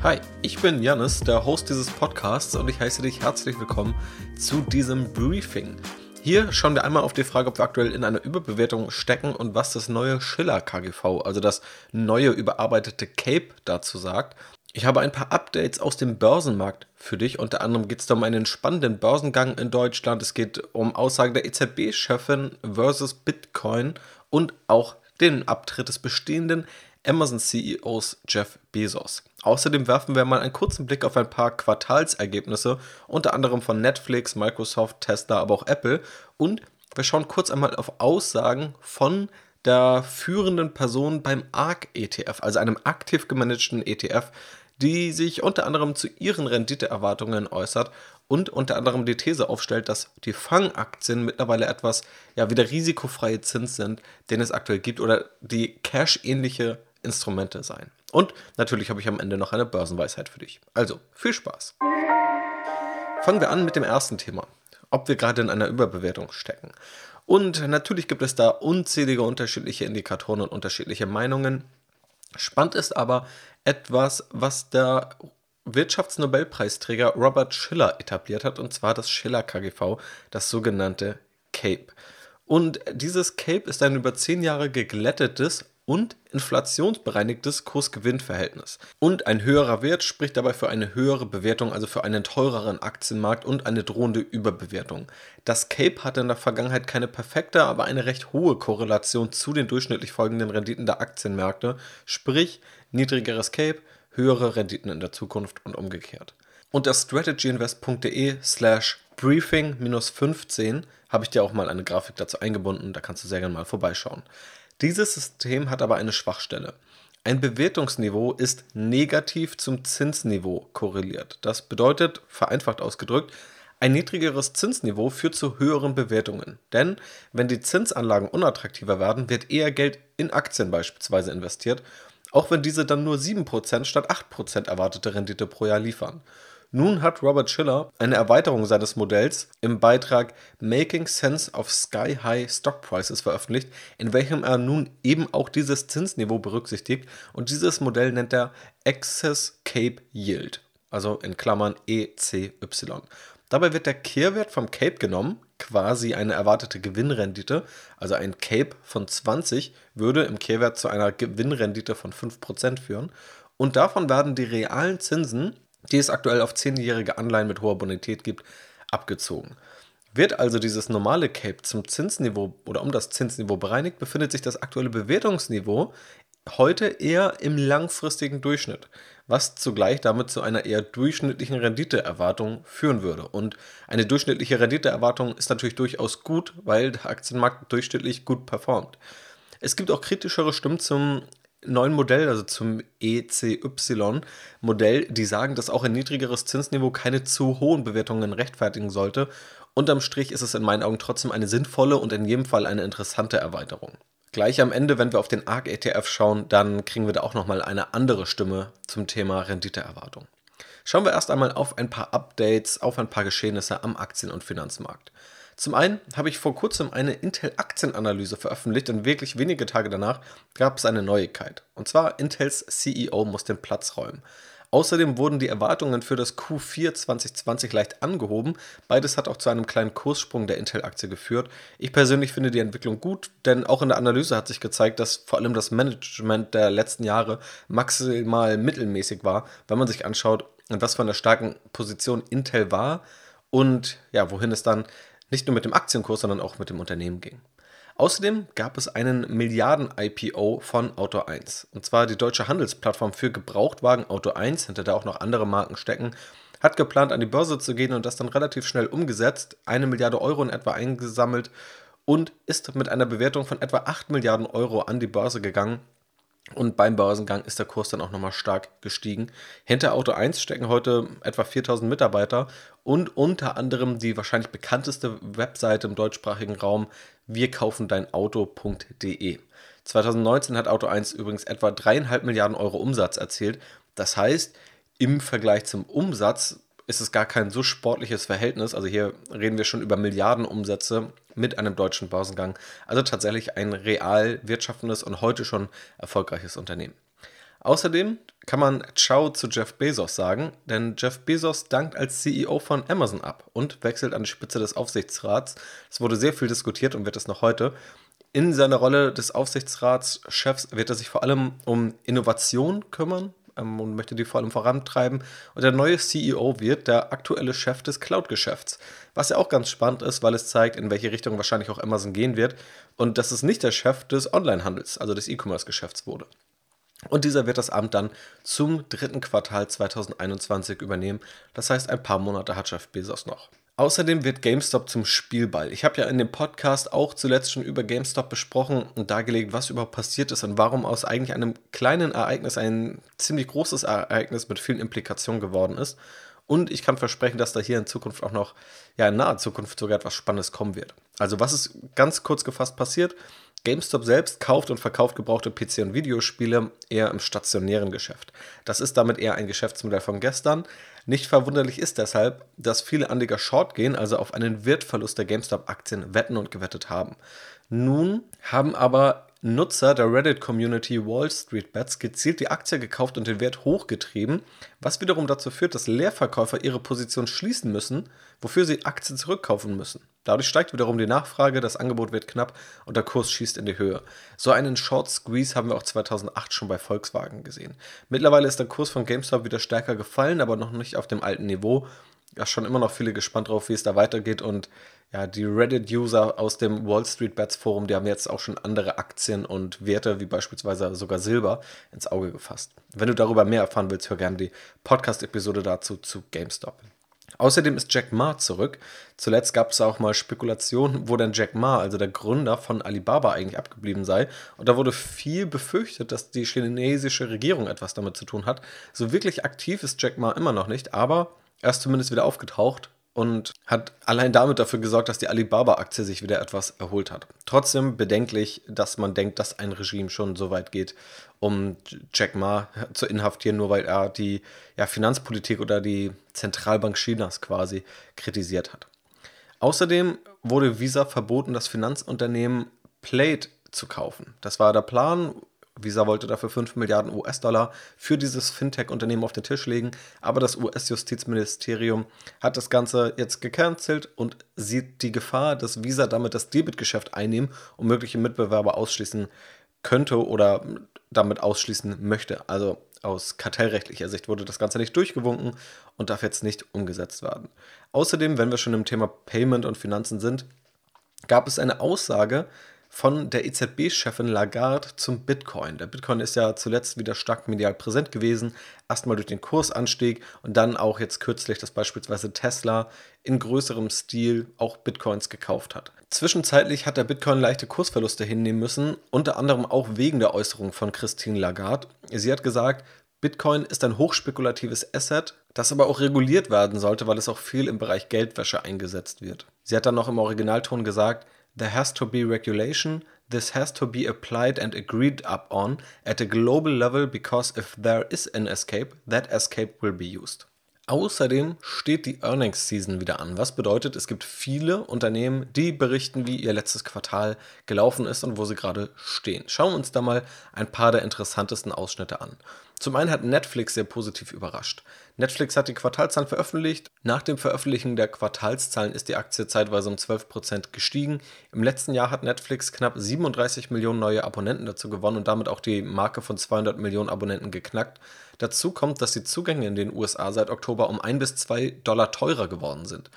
Hi, ich bin Janis, der Host dieses Podcasts und ich heiße dich herzlich willkommen zu diesem Briefing. Hier schauen wir einmal auf die Frage, ob wir aktuell in einer Überbewertung stecken und was das neue Schiller KGV, also das neue überarbeitete Cape dazu sagt. Ich habe ein paar Updates aus dem Börsenmarkt für dich. Unter anderem geht es um einen spannenden Börsengang in Deutschland. Es geht um Aussagen der EZB-Chefin versus Bitcoin und auch den Abtritt des bestehenden Amazon-CEOs Jeff Bezos. Außerdem werfen wir mal einen kurzen Blick auf ein paar Quartalsergebnisse, unter anderem von Netflix, Microsoft, Tesla, aber auch Apple. Und wir schauen kurz einmal auf Aussagen von der führenden Person beim ARK ETF, also einem aktiv gemanagten ETF, die sich unter anderem zu ihren Renditeerwartungen äußert und unter anderem die These aufstellt, dass die Fangaktien mittlerweile etwas ja wieder risikofreie Zins sind, den es aktuell gibt oder die Cash-ähnliche Instrumente seien. Und natürlich habe ich am Ende noch eine Börsenweisheit für dich. Also, viel Spaß. Fangen wir an mit dem ersten Thema, ob wir gerade in einer Überbewertung stecken. Und natürlich gibt es da unzählige unterschiedliche Indikatoren und unterschiedliche Meinungen. Spannend ist aber etwas, was der Wirtschaftsnobelpreisträger Robert Schiller etabliert hat, und zwar das Schiller KGV, das sogenannte CAPE. Und dieses CAPE ist ein über zehn Jahre geglättetes und inflationsbereinigtes Kurs-Gewinn-Verhältnis. Und ein höherer Wert spricht dabei für eine höhere Bewertung, also für einen teureren Aktienmarkt und eine drohende Überbewertung. Das CAPE hatte in der Vergangenheit keine perfekte, aber eine recht hohe Korrelation zu den durchschnittlich folgenden Renditen der Aktienmärkte, sprich niedrigeres CAPE, höhere Renditen in der Zukunft und umgekehrt. Unter strategyinvest.de slash briefing-15 habe ich dir auch mal eine Grafik dazu eingebunden, da kannst du sehr gerne mal vorbeischauen. Dieses System hat aber eine Schwachstelle. Ein Bewertungsniveau ist negativ zum Zinsniveau korreliert. Das bedeutet, vereinfacht ausgedrückt, ein niedrigeres Zinsniveau führt zu höheren Bewertungen. Denn wenn die Zinsanlagen unattraktiver werden, wird eher Geld in Aktien beispielsweise investiert, auch wenn diese dann nur 7% statt 8% erwartete Rendite pro Jahr liefern. Nun hat Robert Schiller eine Erweiterung seines Modells im Beitrag Making Sense of Sky High Stock Prices veröffentlicht, in welchem er nun eben auch dieses Zinsniveau berücksichtigt. Und dieses Modell nennt er Excess Cape Yield, also in Klammern ECY. Dabei wird der Kehrwert vom Cape genommen, quasi eine erwartete Gewinnrendite, also ein Cape von 20 würde im Kehrwert zu einer Gewinnrendite von 5% führen. Und davon werden die realen Zinsen die es aktuell auf 10-jährige Anleihen mit hoher Bonität gibt, abgezogen. Wird also dieses normale Cape zum Zinsniveau oder um das Zinsniveau bereinigt, befindet sich das aktuelle Bewertungsniveau heute eher im langfristigen Durchschnitt, was zugleich damit zu einer eher durchschnittlichen Renditeerwartung führen würde. Und eine durchschnittliche Renditeerwartung ist natürlich durchaus gut, weil der Aktienmarkt durchschnittlich gut performt. Es gibt auch kritischere Stimmen zum neuen Modell, also zum ECY-Modell, die sagen, dass auch ein niedrigeres Zinsniveau keine zu hohen Bewertungen rechtfertigen sollte. Unterm Strich ist es in meinen Augen trotzdem eine sinnvolle und in jedem Fall eine interessante Erweiterung. Gleich am Ende, wenn wir auf den ARC-ETF schauen, dann kriegen wir da auch nochmal eine andere Stimme zum Thema Renditeerwartung. Schauen wir erst einmal auf ein paar Updates, auf ein paar Geschehnisse am Aktien- und Finanzmarkt. Zum einen habe ich vor kurzem eine Intel-Aktienanalyse veröffentlicht und wirklich wenige Tage danach gab es eine Neuigkeit. Und zwar Intels CEO muss den Platz räumen. Außerdem wurden die Erwartungen für das Q4 2020 leicht angehoben. Beides hat auch zu einem kleinen Kurssprung der Intel-Aktie geführt. Ich persönlich finde die Entwicklung gut, denn auch in der Analyse hat sich gezeigt, dass vor allem das Management der letzten Jahre maximal mittelmäßig war, wenn man sich anschaut, was für einer starken Position Intel war und ja, wohin es dann nicht nur mit dem Aktienkurs, sondern auch mit dem Unternehmen ging. Außerdem gab es einen Milliarden-IPO von Auto 1. Und zwar die deutsche Handelsplattform für Gebrauchtwagen Auto 1, hinter der auch noch andere Marken stecken, hat geplant, an die Börse zu gehen und das dann relativ schnell umgesetzt, eine Milliarde Euro in etwa eingesammelt und ist mit einer Bewertung von etwa 8 Milliarden Euro an die Börse gegangen und beim Börsengang ist der Kurs dann auch nochmal stark gestiegen. Hinter Auto 1 stecken heute etwa 4000 Mitarbeiter und unter anderem die wahrscheinlich bekannteste Webseite im deutschsprachigen Raum wirkaufendeinauto.de. 2019 hat Auto 1 übrigens etwa dreieinhalb Milliarden Euro Umsatz erzielt. Das heißt, im Vergleich zum Umsatz ist es gar kein so sportliches Verhältnis. Also hier reden wir schon über Milliardenumsätze mit einem deutschen Börsengang. Also tatsächlich ein real wirtschaftendes und heute schon erfolgreiches Unternehmen. Außerdem kann man Ciao zu Jeff Bezos sagen, denn Jeff Bezos dankt als CEO von Amazon ab und wechselt an die Spitze des Aufsichtsrats. Es wurde sehr viel diskutiert und wird es noch heute. In seiner Rolle des Aufsichtsratschefs wird er sich vor allem um Innovation kümmern ähm, und möchte die vor allem vorantreiben. Und der neue CEO wird der aktuelle Chef des Cloud-Geschäfts. Was ja auch ganz spannend ist, weil es zeigt, in welche Richtung wahrscheinlich auch Amazon gehen wird. Und dass es nicht der Chef des Online-Handels, also des E-Commerce-Geschäfts wurde. Und dieser wird das Amt dann zum dritten Quartal 2021 übernehmen. Das heißt, ein paar Monate hat Jeff Bezos noch. Außerdem wird GameStop zum Spielball. Ich habe ja in dem Podcast auch zuletzt schon über GameStop besprochen und dargelegt, was überhaupt passiert ist und warum aus eigentlich einem kleinen Ereignis ein ziemlich großes Ereignis mit vielen Implikationen geworden ist. Und ich kann versprechen, dass da hier in Zukunft auch noch, ja, in naher Zukunft sogar etwas Spannendes kommen wird. Also, was ist ganz kurz gefasst passiert? GameStop selbst kauft und verkauft gebrauchte PC- und Videospiele eher im stationären Geschäft. Das ist damit eher ein Geschäftsmodell von gestern. Nicht verwunderlich ist deshalb, dass viele Anleger short gehen, also auf einen Wertverlust der GameStop-Aktien wetten und gewettet haben. Nun haben aber Nutzer der Reddit-Community Wall Street Bets gezielt die Aktie gekauft und den Wert hochgetrieben, was wiederum dazu führt, dass Leerverkäufer ihre Position schließen müssen, wofür sie Aktien zurückkaufen müssen. Dadurch steigt wiederum die Nachfrage, das Angebot wird knapp und der Kurs schießt in die Höhe. So einen Short Squeeze haben wir auch 2008 schon bei Volkswagen gesehen. Mittlerweile ist der Kurs von GameStop wieder stärker gefallen, aber noch nicht auf dem alten Niveau. Ja, schon immer noch viele gespannt drauf, wie es da weitergeht und ja, die Reddit-User aus dem Wall Street Bets Forum, die haben jetzt auch schon andere Aktien und Werte, wie beispielsweise sogar Silber, ins Auge gefasst. Wenn du darüber mehr erfahren willst, hör gerne die Podcast-Episode dazu zu GameStop. Außerdem ist Jack Ma zurück. Zuletzt gab es auch mal Spekulationen, wo denn Jack Ma, also der Gründer von Alibaba, eigentlich abgeblieben sei. Und da wurde viel befürchtet, dass die chinesische Regierung etwas damit zu tun hat. So wirklich aktiv ist Jack Ma immer noch nicht, aber er ist zumindest wieder aufgetaucht und hat allein damit dafür gesorgt, dass die Alibaba-Aktie sich wieder etwas erholt hat. Trotzdem bedenklich, dass man denkt, dass ein Regime schon so weit geht, um Jack Ma zu inhaftieren, nur weil er die ja, Finanzpolitik oder die Zentralbank Chinas quasi kritisiert hat. Außerdem wurde Visa verboten, das Finanzunternehmen Plate zu kaufen. Das war der Plan, Visa wollte dafür 5 Milliarden US-Dollar für dieses Fintech-Unternehmen auf den Tisch legen, aber das US-Justizministerium hat das Ganze jetzt gecancelt und sieht die Gefahr, dass Visa damit das Debitgeschäft einnehmen und mögliche Mitbewerber ausschließen könnte oder damit ausschließen möchte. Also aus kartellrechtlicher Sicht wurde das Ganze nicht durchgewunken und darf jetzt nicht umgesetzt werden. Außerdem, wenn wir schon im Thema Payment und Finanzen sind, gab es eine Aussage von der EZB-Chefin Lagarde zum Bitcoin. Der Bitcoin ist ja zuletzt wieder stark medial präsent gewesen, erstmal durch den Kursanstieg und dann auch jetzt kürzlich, dass beispielsweise Tesla in größerem Stil auch Bitcoins gekauft hat. Zwischenzeitlich hat der Bitcoin leichte Kursverluste hinnehmen müssen, unter anderem auch wegen der Äußerung von Christine Lagarde. Sie hat gesagt, Bitcoin ist ein hochspekulatives Asset, das aber auch reguliert werden sollte, weil es auch viel im Bereich Geldwäsche eingesetzt wird. Sie hat dann noch im Originalton gesagt, There has to be regulation. This has to be applied and agreed upon at a global level because if there is an escape, that escape will be used. Außerdem steht die Earnings Season wieder an, was bedeutet, es gibt viele Unternehmen, die berichten, wie ihr letztes Quartal gelaufen ist und wo sie gerade stehen. Schauen wir uns da mal ein paar der interessantesten Ausschnitte an. Zum einen hat Netflix sehr positiv überrascht. Netflix hat die Quartalzahlen veröffentlicht. Nach dem Veröffentlichen der Quartalszahlen ist die Aktie zeitweise um 12% gestiegen. Im letzten Jahr hat Netflix knapp 37 Millionen neue Abonnenten dazu gewonnen und damit auch die Marke von 200 Millionen Abonnenten geknackt. Dazu kommt, dass die Zugänge in den USA seit Oktober um 1 bis 2 Dollar teurer geworden sind.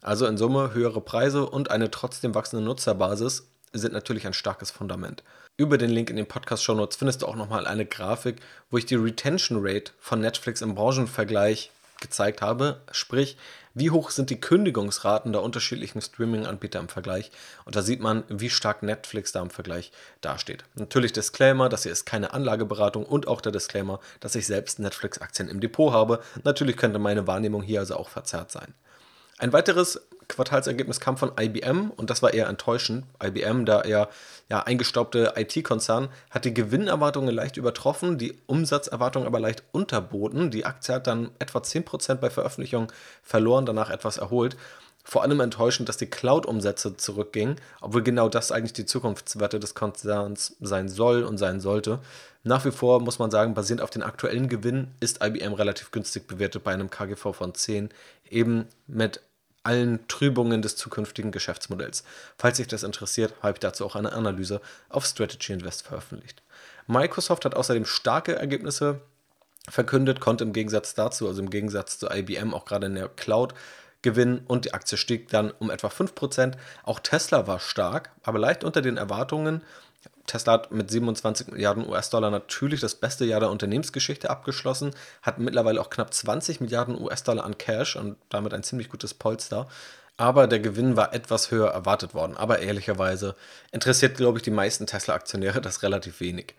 Also in Summe höhere Preise und eine trotzdem wachsende Nutzerbasis sind natürlich ein starkes Fundament. Über den Link in den Podcast-Show Notes findest du auch nochmal eine Grafik, wo ich die Retention Rate von Netflix im Branchenvergleich gezeigt habe. Sprich, wie hoch sind die Kündigungsraten der unterschiedlichen Streaming-Anbieter im Vergleich. Und da sieht man, wie stark Netflix da im Vergleich dasteht. Natürlich Disclaimer, das hier ist keine Anlageberatung und auch der Disclaimer, dass ich selbst Netflix-Aktien im Depot habe. Natürlich könnte meine Wahrnehmung hier also auch verzerrt sein. Ein weiteres Quartalsergebnis kam von IBM und das war eher enttäuschend. IBM, da eher ja, eingestaubte IT-Konzern, hat die Gewinnerwartungen leicht übertroffen, die Umsatzerwartungen aber leicht unterboten. Die Aktie hat dann etwa 10% bei Veröffentlichung verloren, danach etwas erholt. Vor allem enttäuschend, dass die Cloud-Umsätze zurückgingen, obwohl genau das eigentlich die Zukunftswette des Konzerns sein soll und sein sollte. Nach wie vor muss man sagen, basierend auf den aktuellen Gewinn ist IBM relativ günstig bewertet bei einem KGV von 10, eben mit allen Trübungen des zukünftigen Geschäftsmodells. Falls sich das interessiert, habe ich dazu auch eine Analyse auf Strategy Invest veröffentlicht. Microsoft hat außerdem starke Ergebnisse verkündet, konnte im Gegensatz dazu, also im Gegensatz zu IBM, auch gerade in der Cloud gewinnen und die Aktie stieg dann um etwa 5%. Auch Tesla war stark, aber leicht unter den Erwartungen. Tesla hat mit 27 Milliarden US-Dollar natürlich das beste Jahr der Unternehmensgeschichte abgeschlossen, hat mittlerweile auch knapp 20 Milliarden US-Dollar an Cash und damit ein ziemlich gutes Polster. Aber der Gewinn war etwas höher erwartet worden. Aber ehrlicherweise interessiert, glaube ich, die meisten Tesla-Aktionäre das relativ wenig.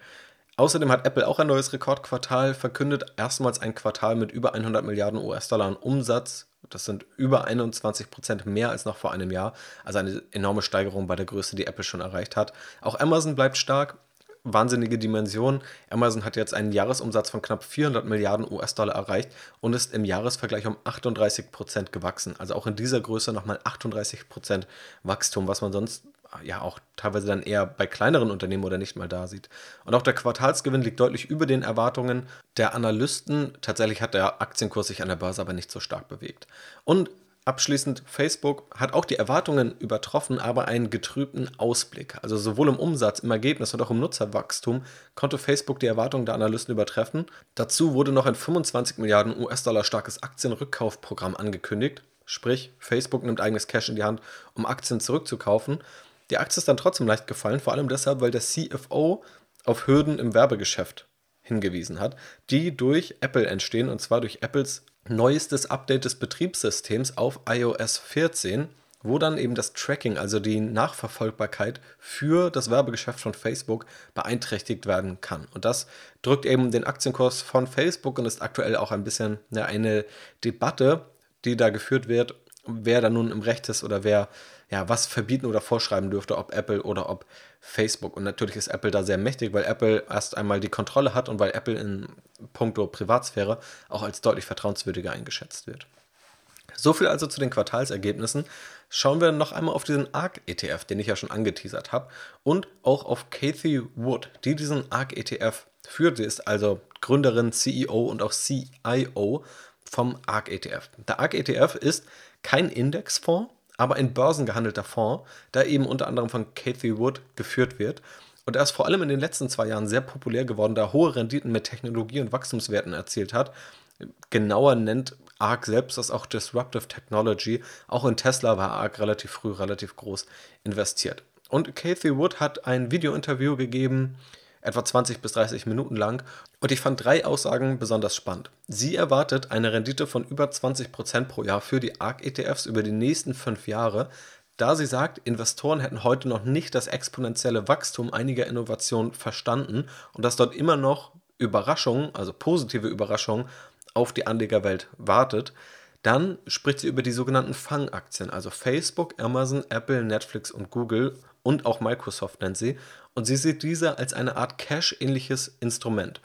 Außerdem hat Apple auch ein neues Rekordquartal verkündet. Erstmals ein Quartal mit über 100 Milliarden US-Dollar Umsatz. Das sind über 21 Prozent mehr als noch vor einem Jahr. Also eine enorme Steigerung bei der Größe, die Apple schon erreicht hat. Auch Amazon bleibt stark. Wahnsinnige Dimension. Amazon hat jetzt einen Jahresumsatz von knapp 400 Milliarden US-Dollar erreicht und ist im Jahresvergleich um 38 Prozent gewachsen. Also auch in dieser Größe nochmal 38 Prozent Wachstum, was man sonst ja auch teilweise dann eher bei kleineren Unternehmen oder nicht mal da sieht. Und auch der Quartalsgewinn liegt deutlich über den Erwartungen der Analysten. Tatsächlich hat der Aktienkurs sich an der Börse aber nicht so stark bewegt. Und abschließend, Facebook hat auch die Erwartungen übertroffen, aber einen getrübten Ausblick. Also sowohl im Umsatz, im Ergebnis und auch im Nutzerwachstum konnte Facebook die Erwartungen der Analysten übertreffen. Dazu wurde noch ein 25 Milliarden US-Dollar starkes Aktienrückkaufprogramm angekündigt. Sprich, Facebook nimmt eigenes Cash in die Hand, um Aktien zurückzukaufen. Die Aktie ist dann trotzdem leicht gefallen, vor allem deshalb, weil der CFO auf Hürden im Werbegeschäft hingewiesen hat, die durch Apple entstehen, und zwar durch Apples neuestes Update des Betriebssystems auf iOS 14, wo dann eben das Tracking, also die Nachverfolgbarkeit für das Werbegeschäft von Facebook beeinträchtigt werden kann. Und das drückt eben den Aktienkurs von Facebook und ist aktuell auch ein bisschen eine Debatte, die da geführt wird, wer da nun im Recht ist oder wer ja, was verbieten oder vorschreiben dürfte, ob Apple oder ob Facebook. Und natürlich ist Apple da sehr mächtig, weil Apple erst einmal die Kontrolle hat und weil Apple in puncto Privatsphäre auch als deutlich vertrauenswürdiger eingeschätzt wird. So viel also zu den Quartalsergebnissen. Schauen wir noch einmal auf diesen ARC-ETF, den ich ja schon angeteasert habe, und auch auf Kathy Wood, die diesen ARC-ETF führt. Sie ist also Gründerin, CEO und auch CIO vom ARC-ETF. Der ARC-ETF ist kein Indexfonds, aber ein börsengehandelter Fonds, der eben unter anderem von Cathy Wood geführt wird. Und er ist vor allem in den letzten zwei Jahren sehr populär geworden, da er hohe Renditen mit Technologie und Wachstumswerten erzielt hat. Genauer nennt ARK selbst das auch Disruptive Technology. Auch in Tesla war ARK relativ früh relativ groß investiert. Und Cathy Wood hat ein Video-Interview gegeben, etwa 20 bis 30 Minuten lang. Und ich fand drei Aussagen besonders spannend. Sie erwartet eine Rendite von über 20% pro Jahr für die ARK-ETFs über die nächsten fünf Jahre, da sie sagt, Investoren hätten heute noch nicht das exponentielle Wachstum einiger Innovationen verstanden und dass dort immer noch Überraschungen, also positive Überraschungen, auf die Anlegerwelt wartet. Dann spricht sie über die sogenannten Fangaktien, also Facebook, Amazon, Apple, Netflix und Google und auch Microsoft nennt sie. Und sie sieht diese als eine Art Cash-ähnliches Instrument.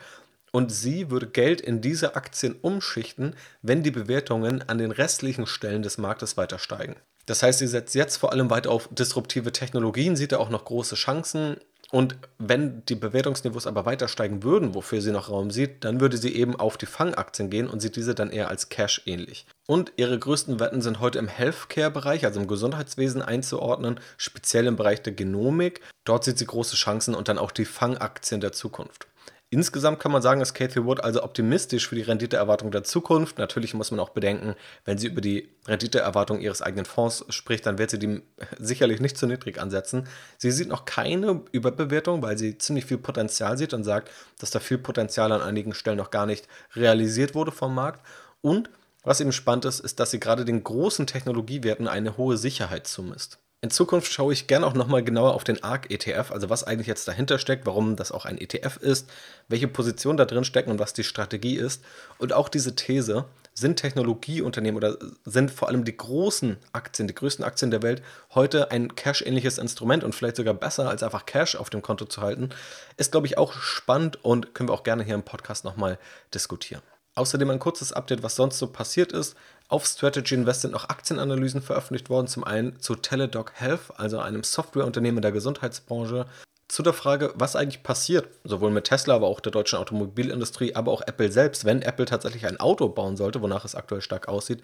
Und sie würde Geld in diese Aktien umschichten, wenn die Bewertungen an den restlichen Stellen des Marktes weiter steigen. Das heißt, sie setzt jetzt vor allem weiter auf disruptive Technologien, sieht da auch noch große Chancen und wenn die Bewertungsniveaus aber weiter steigen würden, wofür sie noch Raum sieht, dann würde sie eben auf die Fangaktien gehen und sieht diese dann eher als Cash ähnlich. Und ihre größten Wetten sind heute im Healthcare-Bereich, also im Gesundheitswesen einzuordnen, speziell im Bereich der Genomik. Dort sieht sie große Chancen und dann auch die Fangaktien der Zukunft. Insgesamt kann man sagen, ist Cathy Wood also optimistisch für die Renditeerwartung der Zukunft. Natürlich muss man auch bedenken, wenn sie über die Renditeerwartung ihres eigenen Fonds spricht, dann wird sie die sicherlich nicht zu niedrig ansetzen. Sie sieht noch keine Überbewertung, weil sie ziemlich viel Potenzial sieht und sagt, dass da viel Potenzial an einigen Stellen noch gar nicht realisiert wurde vom Markt. Und was eben spannend ist, ist, dass sie gerade den großen Technologiewerten eine hohe Sicherheit zumisst. In Zukunft schaue ich gerne auch nochmal genauer auf den ARC-ETF, also was eigentlich jetzt dahinter steckt, warum das auch ein ETF ist, welche Positionen da drin stecken und was die Strategie ist. Und auch diese These, sind Technologieunternehmen oder sind vor allem die großen Aktien, die größten Aktien der Welt heute ein Cash-ähnliches Instrument und vielleicht sogar besser als einfach Cash auf dem Konto zu halten, ist, glaube ich, auch spannend und können wir auch gerne hier im Podcast nochmal diskutieren. Außerdem ein kurzes Update, was sonst so passiert ist. Auf Strategy Invest sind noch Aktienanalysen veröffentlicht worden. Zum einen zu Teladoc Health, also einem Softwareunternehmen der Gesundheitsbranche. Zu der Frage, was eigentlich passiert, sowohl mit Tesla, aber auch der deutschen Automobilindustrie, aber auch Apple selbst, wenn Apple tatsächlich ein Auto bauen sollte, wonach es aktuell stark aussieht.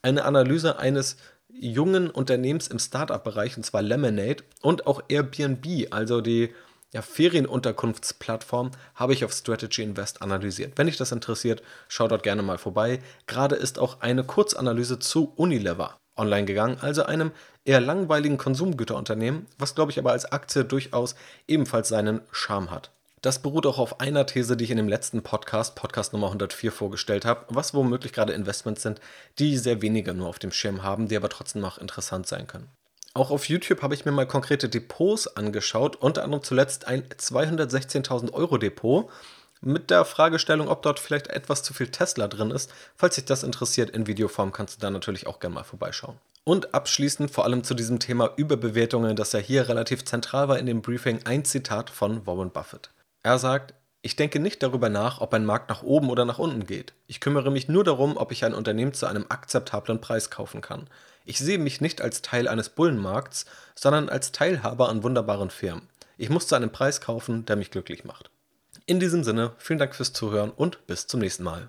Eine Analyse eines jungen Unternehmens im Startup-Bereich, und zwar Lemonade, und auch Airbnb, also die ja, Ferienunterkunftsplattform habe ich auf Strategy Invest analysiert. Wenn dich das interessiert, schau dort gerne mal vorbei. Gerade ist auch eine Kurzanalyse zu Unilever online gegangen, also einem eher langweiligen Konsumgüterunternehmen, was glaube ich aber als Aktie durchaus ebenfalls seinen Charme hat. Das beruht auch auf einer These, die ich in dem letzten Podcast, Podcast Nummer 104, vorgestellt habe, was womöglich gerade Investments sind, die sehr wenige nur auf dem Schirm haben, die aber trotzdem noch interessant sein können. Auch auf YouTube habe ich mir mal konkrete Depots angeschaut, unter anderem zuletzt ein 216.000 Euro Depot mit der Fragestellung, ob dort vielleicht etwas zu viel Tesla drin ist. Falls dich das interessiert, in Videoform kannst du da natürlich auch gerne mal vorbeischauen. Und abschließend vor allem zu diesem Thema Überbewertungen, das ja hier relativ zentral war in dem Briefing, ein Zitat von Warren Buffett. Er sagt, ich denke nicht darüber nach, ob ein Markt nach oben oder nach unten geht. Ich kümmere mich nur darum, ob ich ein Unternehmen zu einem akzeptablen Preis kaufen kann. Ich sehe mich nicht als Teil eines Bullenmarkts, sondern als Teilhaber an wunderbaren Firmen. Ich muss zu einem Preis kaufen, der mich glücklich macht. In diesem Sinne, vielen Dank fürs Zuhören und bis zum nächsten Mal.